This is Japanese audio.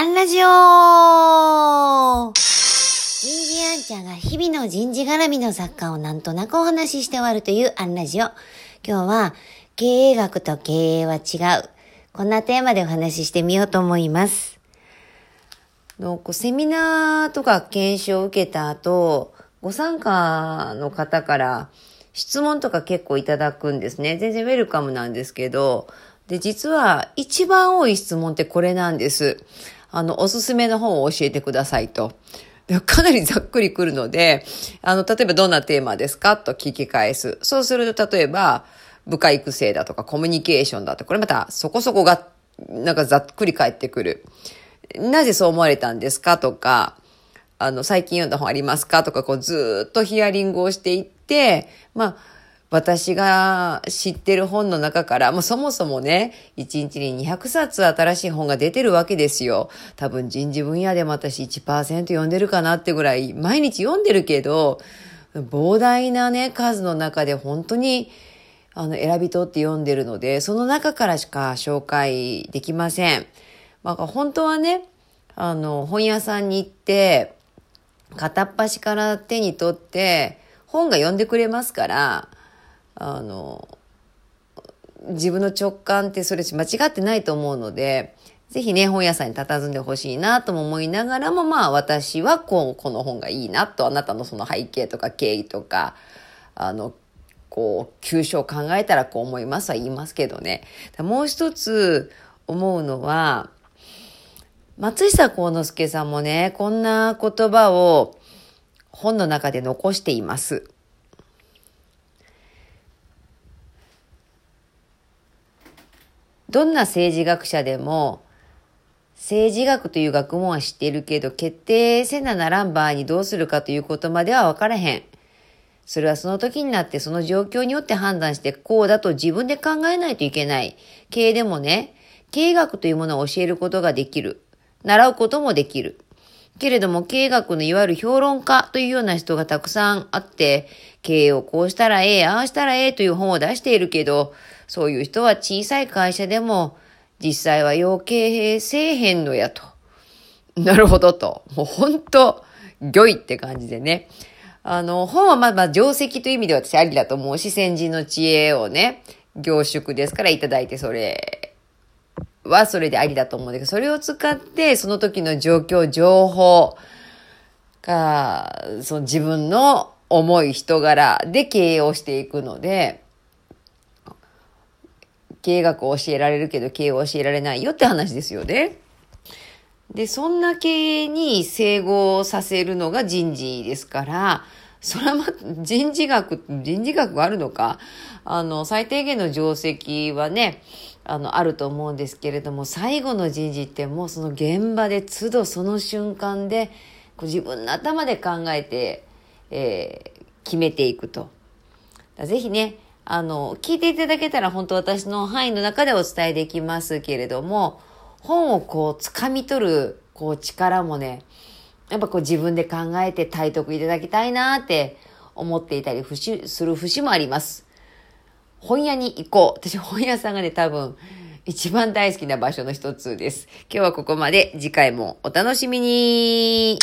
アンラジオ人事アンちゃんが日々の人事絡みの作家をなんとなくお話しして終わるというアンラジオ。今日は経営学と経営は違う。こんなテーマでお話ししてみようと思います。のこうセミナーとか研修を受けた後、ご参加の方から質問とか結構いただくんですね。全然ウェルカムなんですけど、で、実は一番多い質問ってこれなんです。あの、おすすめの本を教えてくださいと。かなりざっくりくるので、あの、例えばどんなテーマですかと聞き返す。そうすると、例えば、部下育成だとかコミュニケーションだとか、これまたそこそこが、なんかざっくり返ってくる。なぜそう思われたんですかとか、あの、最近読んだ本ありますかとか、こうずっとヒアリングをしていって、まあ、私が知ってる本の中から、もうそもそもね、1日に200冊新しい本が出てるわけですよ。多分人事分野でも私1%読んでるかなってぐらい、毎日読んでるけど、膨大なね、数の中で本当に、あの、選び取って読んでるので、その中からしか紹介できません。まあ、本当はね、あの、本屋さんに行って、片っ端から手に取って、本が読んでくれますから、あの、自分の直感ってそれ間違ってないと思うので、ぜひね、本屋さんに佇んでほしいなとも思いながらも、まあ私はこう、この本がいいなと、あなたのその背景とか経緯とか、あの、こう、急所を考えたらこう思いますは言いますけどね。もう一つ思うのは、松下幸之助さんもね、こんな言葉を本の中で残しています。どんな政治学者でも、政治学という学問は知っているけど、決定せなならん場合にどうするかということまでは分からへん。それはその時になってその状況によって判断してこうだと自分で考えないといけない。経営でもね、経営学というものを教えることができる。習うこともできる。けれども経営学のいわゆる評論家というような人がたくさんあって、経営をこうしたらええ、ああしたらええという本を出しているけど、そういう人は小さい会社でも、実際は要経営せえへんのやと。なるほどと。もう本当、魚いって感じでね。あの、本はまあまあ定石という意味で私ありだと思うし、先人の知恵をね、凝縮ですからいただいてそれはそれでありだと思うんだけど、それを使ってその時の状況、情報が、その自分の思い、人柄で経営をしていくので、経営学を教えられるけど経営を教えられないよって話ですよね。で、そんな経営に整合させるのが人事ですから、それはま、人事学、人事学があるのかあの、最低限の定石はね、あの、あると思うんですけれども、最後の人事ってもうその現場で都度その瞬間で、こう自分の頭で考えて、えー、決めていくと。ぜひね、あの、聞いていただけたら本当私の範囲の中でお伝えできますけれども、本をこう掴み取るこう力もね、やっぱこう自分で考えて体得いただきたいなって思っていたりする節もあります。本屋に行こう。私本屋さんがね、多分一番大好きな場所の一つです。今日はここまで。次回もお楽しみに。